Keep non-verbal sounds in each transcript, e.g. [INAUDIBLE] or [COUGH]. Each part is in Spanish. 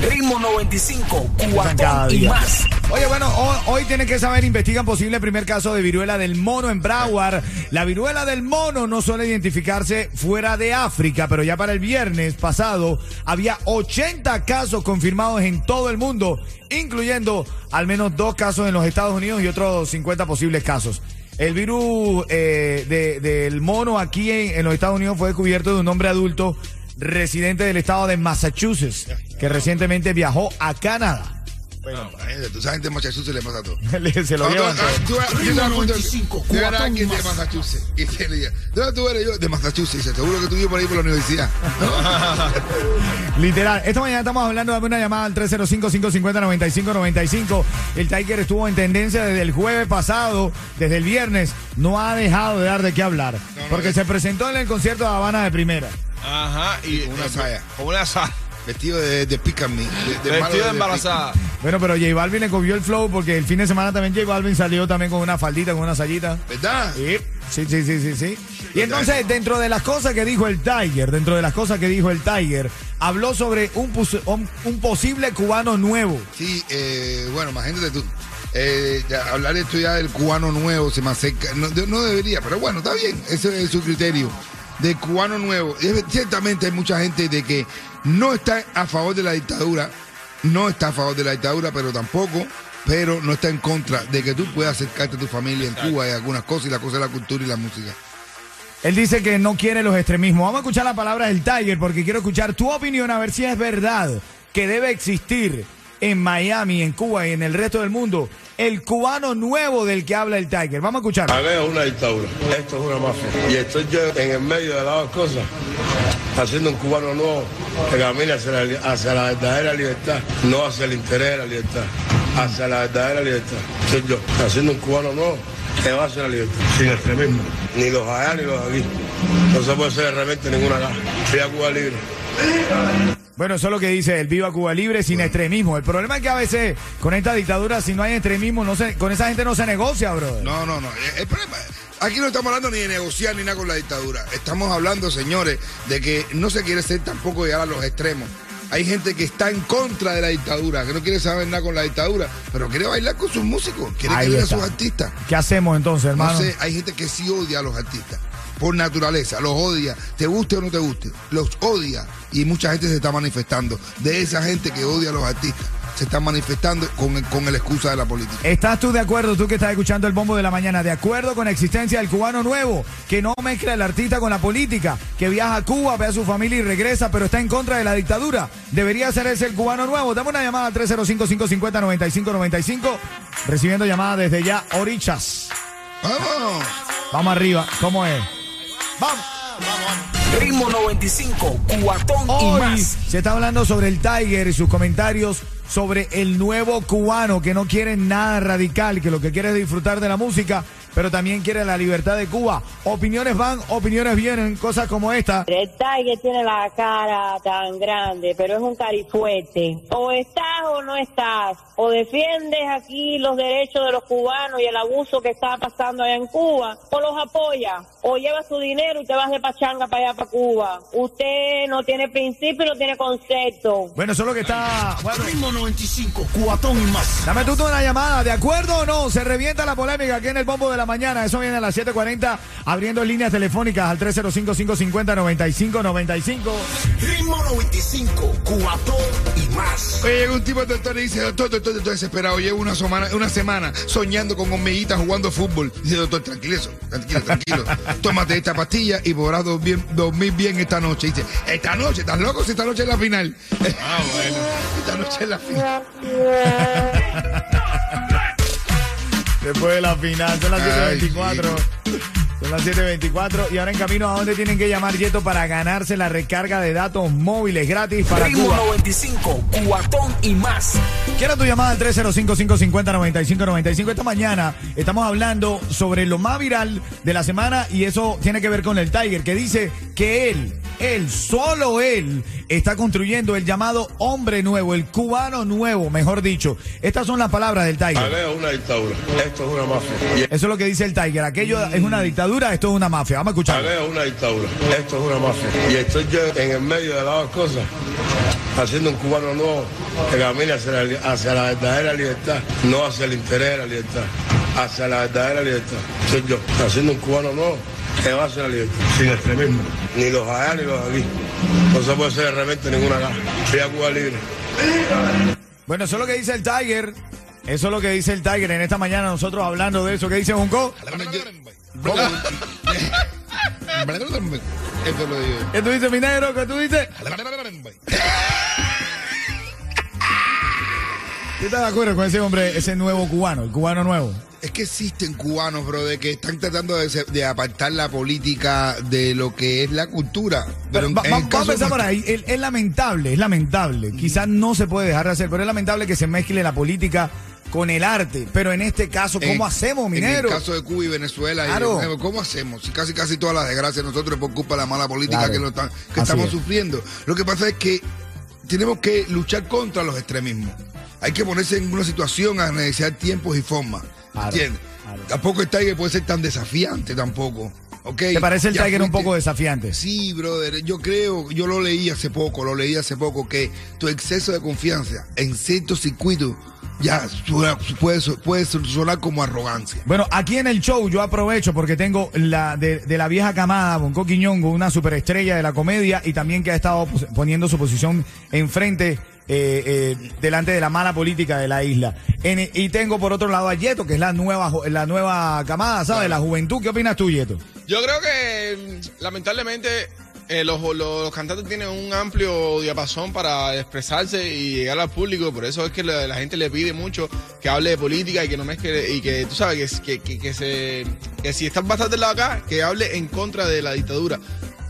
Ritmo 95, cada cuatón y más. Oye, bueno, hoy, hoy tienen que saber, investigan posible primer caso de viruela del mono en Broward. La viruela del mono no suele identificarse fuera de África, pero ya para el viernes pasado había 80 casos confirmados en todo el mundo, incluyendo al menos dos casos en los Estados Unidos y otros 50 posibles casos. El virus eh, de- del mono aquí en, en los Estados Unidos fue descubierto de un hombre adulto residente del estado de Massachusetts, que recientemente viajó a Canadá. Bueno, tú sabes de Massachusetts le pasa todo. Se lo llevan todo. 95, de cuatón y alguien de. Massachusetts. Y te le diga, ¿dónde tú eres yo? De Massachusetts. Seguro que tú vives por ahí por la universidad. Literal. Esta mañana estamos hablando, dame una llamada al 305-550-9595. El Tiger estuvo en tendencia desde el jueves pasado, desde el viernes. No ha dejado de dar de qué hablar. porque se presentó en el concierto de Habana de primera. Ajá, y Con una eh, saya. Con una saya. Vestido de, de pick and me. De, Vestido de de- embarazada. Bueno, pero J Balvin le cogió el flow porque el fin de semana también J Balvin salió también con una faldita, con una sayita. ¿Verdad? Sí, sí, sí, sí, sí, sí. Y entonces, dentro de las cosas que dijo el Tiger, dentro de las cosas que dijo el Tiger, habló sobre un, un, un posible cubano nuevo. Sí, eh, bueno, imagínate tú. Eh, ya, hablar esto ya del cubano nuevo se me acerca. No, de- no debería, pero bueno, está bien. Ese es su criterio. De cubano nuevo. Ciertamente hay mucha gente de que no está a favor de la dictadura. No está a favor de la dictadura, pero tampoco. Pero no está en contra de que tú puedas acercarte a tu familia en Cuba y algunas cosas y la cosa de la cultura y la música. Él dice que no quiere los extremismos. Vamos a escuchar la palabra del Tiger porque quiero escuchar tu opinión a ver si es verdad que debe existir en Miami, en Cuba y en el resto del mundo el cubano nuevo del que habla el Tiger. Vamos a escuchar. Es una dictadura, esto es una mafia. Y estoy yo en el medio de las dos cosas, haciendo un cubano nuevo que camina hacia la, li- hacia la verdadera libertad, no hacia el interés de la libertad, hacia la verdadera libertad. Soy yo, haciendo un cubano nuevo que va hacia la libertad, sin extremismo, ni los allá ni los aquí. No se puede ser realmente ninguna acá. Fui a Cuba libre. Bueno, eso es lo que dice el Viva Cuba Libre sin extremismo. El problema es que a veces con esta dictadura, si no hay extremismo, no se, con esa gente no se negocia, bro. No, no, no. El problema, aquí no estamos hablando ni de negociar ni nada con la dictadura. Estamos hablando, señores, de que no se quiere ser tampoco llegar a los extremos. Hay gente que está en contra de la dictadura, que no quiere saber nada con la dictadura, pero quiere bailar con sus músicos, quiere Ahí querer a sus artistas. ¿Qué hacemos entonces, hermano? No sé, hay gente que sí odia a los artistas. Por naturaleza, los odia, te guste o no te guste, los odia. Y mucha gente se está manifestando. De esa gente que odia a los artistas, se están manifestando con, con la excusa de la política. ¿Estás tú de acuerdo, tú que estás escuchando el bombo de la mañana, de acuerdo con la existencia del cubano nuevo, que no mezcla el artista con la política, que viaja a Cuba, ve a su familia y regresa, pero está en contra de la dictadura? ¿Debería ser ese el cubano nuevo? Dame una llamada al 305-550-9595, recibiendo llamada desde ya, Orichas. ¡Vamos! Vamos arriba, ¿cómo es? ¡Vamos! Ritmo 95, cuatón y más. se está hablando sobre el Tiger y sus comentarios sobre el nuevo cubano que no quiere nada radical, que lo que quiere es disfrutar de la música, pero también quiere la libertad de Cuba. Opiniones van, opiniones vienen, cosas como esta. El Tiger tiene la cara tan grande, pero es un carifuete. O estás o no estás. O defiendes aquí los derechos de los cubanos y el abuso que está pasando allá en Cuba, o los apoyas. O llevas su dinero y te vas de pachanga para allá, para Cuba. Usted no tiene principio y no tiene concepto. Bueno, eso es lo que está... Bueno, Ritmo 95, cuatón y más. Dame tú una llamada, ¿de acuerdo o no? Se revienta la polémica aquí en el bombo de la mañana. Eso viene a las 7.40, abriendo líneas telefónicas al 305-550-9595. Ritmo 95, cuatón y más. Oye, llega un tipo al doctor y dice, doctor, doctor, estoy desesperado. Llevo una semana, una semana soñando con hormiguitas jugando fútbol. Dice, doctor, tranquilo, eso, tranquilo, tranquilo. [LAUGHS] Tómate esta pastilla y podrás dormir, dormir bien esta noche. Dice, esta noche, ¿estás loco? Si esta noche es la final. Ah, bueno. [LAUGHS] Esta noche es la final. [LAUGHS] Después de la final, son las Ay, 7.24. Son las 7.24 y ahora en camino a dónde tienen que llamar Yeto para ganarse la recarga de datos móviles gratis para Ritmo Cuba. 95, cuatón y más. Quiero tu llamada al 305-550-9595. Esta mañana estamos hablando sobre lo más viral de la semana y eso tiene que ver con el Tiger, que dice que él, él, solo él, está construyendo el llamado hombre nuevo, el cubano nuevo, mejor dicho. Estas son las palabras del Tiger. Aleo es una dictadura. Esto es una mafia. Eso es lo que dice el Tiger. Aquello es una dictadura, esto es una mafia. Vamos a escuchar. Aleo es una dictadura. Esto es una mafia. Y estoy yo en el medio de las dos cosas, haciendo un cubano nuevo que camine hacia la, hacia la verdadera libertad, no hacia el interés de la libertad, hacia la verdadera libertad. Soy yo, haciendo un cubano nuevo que va hacia la libertad, sin extremismo, ni los allá ni los aquí. No se puede ser de repente ninguna acá. Fui a Cuba libre. Bueno, eso es lo que dice el Tiger. Eso es lo que dice el Tiger en esta mañana. Nosotros hablando de eso. ¿Qué dice Junco? ¿Qué tú dices, mi negro? ¿Qué tú dices? ¿Qué estás de acuerdo con ese hombre, ese nuevo cubano, el cubano nuevo? Es que existen cubanos, bro, de que están tratando de, apartar la política de lo que es la cultura. Pero en- Va- en va- el vamos a empezar por ahí. Es, es lamentable, es lamentable. Quizás no se puede dejar de hacer, pero es lamentable que se mezcle la política con el arte. Pero en este caso, ¿cómo en- hacemos, En minero? el caso de Cuba y Venezuela, Claro. ¿cómo hacemos? Si casi casi todas las desgracias nosotros es por culpa de la mala política Claro. que, lo están- que Así estamos es. sufriendo. Lo que pasa es que tenemos que luchar contra los extremismos. Hay que ponerse en una situación a negociar tiempos y formas. Claro, ¿Entiendes? claro. Tampoco el Tiger puede ser tan desafiante tampoco. ¿ok? ¿Te parece el Tiger un poco desafiante? Sí, brother, yo creo, yo lo leí hace poco, lo leí hace poco, que tu exceso de confianza en ciertos circuitos ya puede, puede sonar como arrogancia. Bueno, aquí en el show yo aprovecho porque tengo la de, de la vieja camada, Bonco Quiñongo, una superestrella de la comedia y también que ha estado poniendo su posición enfrente, eh, eh, delante de la mala política de la isla. En- y tengo por otro lado a Yeto, que es la nueva, la nueva camada, ¿sabes? La juventud. ¿Qué opinas tú, Yeto? Yo creo que mm, lamentablemente eh, los, los- los cantantes tienen un amplio diapasón para expresarse y llegar al público, por eso es que la, la gente le pide mucho que hable de política y que no mezcle y que tú sabes que, que, que se que si estás bastante lado acá, que hable en contra de la dictadura.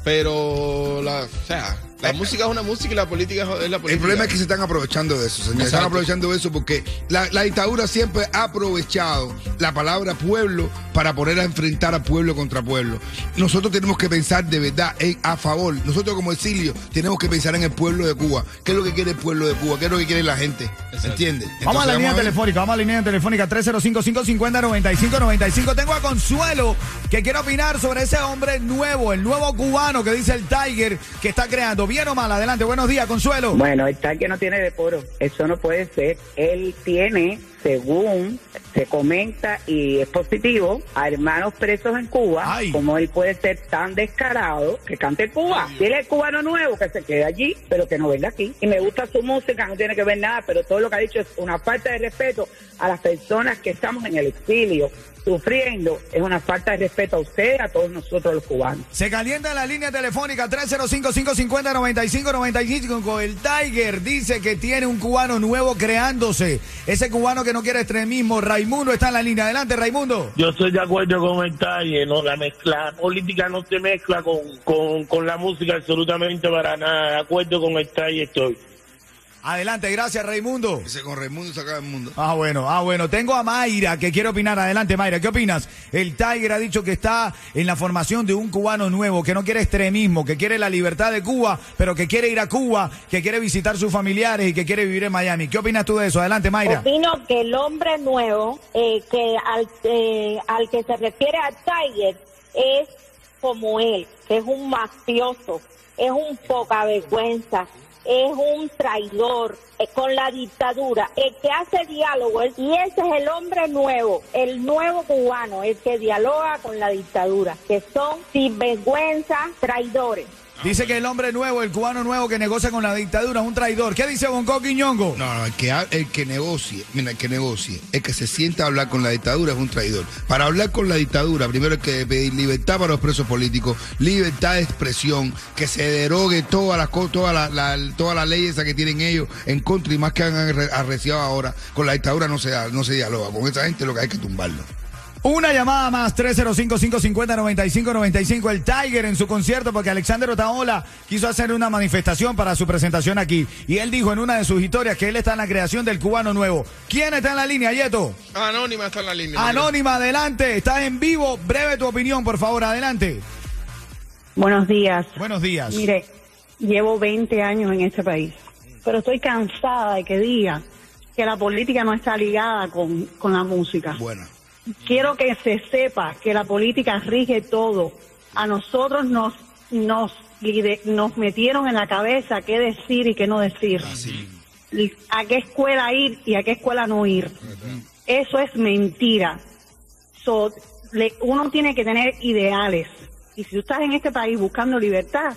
Pero la, o sea, la música es una música y la política es la política. El problema es que se están aprovechando de eso, señor. Están Exacto. aprovechando de eso porque la, la dictadura siempre ha aprovechado la palabra pueblo para poner a enfrentar a pueblo contra pueblo. Nosotros tenemos que pensar de verdad en- a favor. Nosotros como exilio tenemos que pensar en el pueblo de Cuba. ¿Qué es lo que quiere el pueblo de Cuba? ¿Qué es lo que quiere la gente? ¿Entiendes? Vamos a la línea a telefónica, vamos a la línea telefónica 305-550-9595. Tengo a Consuelo que quiere opinar sobre ese hombre nuevo, el nuevo cubano que dice el Tiger que está creando. Bien o mal, adelante, buenos días, Consuelo. Bueno, tal que no tiene decoro, eso no puede ser. Él tiene, según se comenta y es positivo, a hermanos presos en Cuba. Ay. Como él puede ser tan descarado que cante Cuba. Si él es cubano nuevo, que se quede allí, pero que no venga aquí. Y me gusta su música, no tiene que ver nada, pero todo lo que ha dicho es una falta de respeto a las personas que estamos en el exilio sufriendo. Es una falta de respeto a usted, a todos nosotros los cubanos. Se calienta en la línea telefónica 305-550-9595. El Tiger dice que tiene un cubano nuevo creándose. Ese cubano que no quiere extremismo. Raimundo está en la línea. Adelante, Raimundo. Yo estoy de acuerdo con el talle, no la mezcla, la política no se mezcla con, con, con la música absolutamente para nada. De acuerdo con el talle estoy. Adelante, gracias, Raimundo. Ese con Raimundo se acaba el mundo. Ah, bueno, ah, bueno. Tengo a Mayra que quiere opinar. Adelante, Mayra. ¿Qué opinas? El Tiger ha dicho que está en la formación de un cubano nuevo, que no quiere extremismo, que quiere la libertad de Cuba, pero que quiere ir a Cuba, que quiere visitar sus familiares y que quiere vivir en Miami. ¿Qué opinas tú de eso? Adelante, Mayra. Opino que el hombre nuevo, eh, que al, eh, al que se refiere a Tiger, es como él, que es un mafioso, es un poca vergüenza, es un traidor con la dictadura, el que hace diálogo, y ese es el hombre nuevo, el nuevo cubano, el que dialoga con la dictadura, que son sinvergüenza, traidores. Dice que el hombre nuevo, el cubano nuevo que negocia con la dictadura, es un traidor. ¿Qué dice Bonco Quiñongo? No, no, el que, el que negocie, mira, el que negocie, el que se sienta a hablar con la dictadura es un traidor. Para hablar con la dictadura, primero hay que pedir libertad para los presos políticos, libertad de expresión, que se derogue todas las todas las la- todas las leyes que tienen ellos en contra y más que han arre- arreciado ahora. Con la dictadura no se, no se dialoga. Con esa gente lo que hay que tumbarlo. Una llamada más, 305-550-9595. El Tiger en su concierto, porque Alexander Otaola quiso hacer una manifestación para su presentación aquí. Y él dijo en una de sus historias que él está en la creación del cubano nuevo. ¿Quién está en la línea, Yeto? Anónima está en la línea. Anónima, adelante. Estás en vivo. Breve tu opinión, por favor, adelante. Buenos días. Buenos días. Mire, llevo 20 años en este país, pero estoy cansada de que diga que la política no está ligada con, con la música. Bueno. Quiero que se sepa que la política rige todo. A nosotros nos, nos, nos metieron en la cabeza qué decir y qué no decir. A qué escuela ir y a qué escuela no ir. Eso es mentira. So, le- uno tiene que tener ideales. Y si tú estás en este país buscando libertad,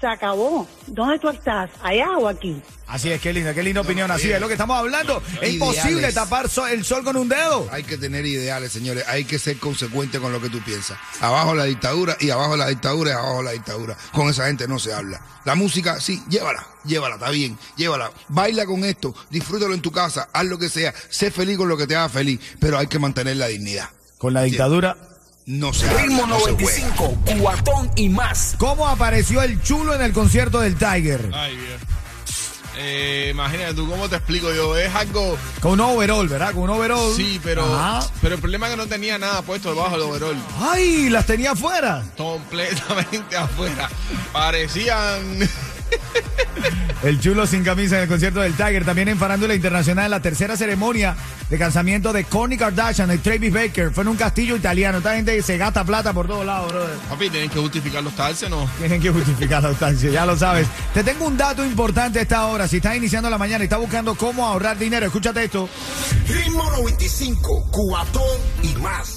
se acabó. ¿Dónde tú estás? ¿Allá o aquí? Así es, qué linda, qué linda opinión. Así es lo que estamos hablando. Es Ideales. imposible tapar so- el sol con un dedo. Hay que tener ideales, señores. Hay que ser consecuente con lo que tú piensas. Abajo la dictadura y abajo la dictadura y abajo la dictadura. Con esa gente no se habla. La música, sí, llévala, llévala, está bien, llévala. Baila con esto, disfrútalo en tu casa, haz lo que sea, sé feliz con lo que te haga feliz, pero hay que mantener la dignidad. Con la dictadura. No se habla, Ritmo no se juega. 95, cuatón y más. ¿Cómo apareció el chulo en el concierto del Tiger? Ay. Eh, imagínate tú, ¿cómo te explico yo? Es algo. Con un overall, ¿verdad? Con un overall. Sí, pero. Ajá. Pero el problema es que no tenía nada puesto debajo del overall. ¡Ay! Las tenía afuera. Completamente [LAUGHS] afuera. Parecían. [LAUGHS] El chulo sin camisa en el concierto del Tiger. También en Farándula Internacional, la tercera ceremonia de casamiento de Kourtney Kardashian y Travis Baker. Fue en un castillo italiano. Esta gente se gasta plata por todos lados, brother. Papi, tienen que justificar los talces, ¿no? Tienen que justificar la sustancia, ya lo sabes. Te tengo un dato importante a esta hora. Si estás iniciando la mañana y estás buscando cómo ahorrar dinero, escúchate esto. Ritmo 95, cuatón y más.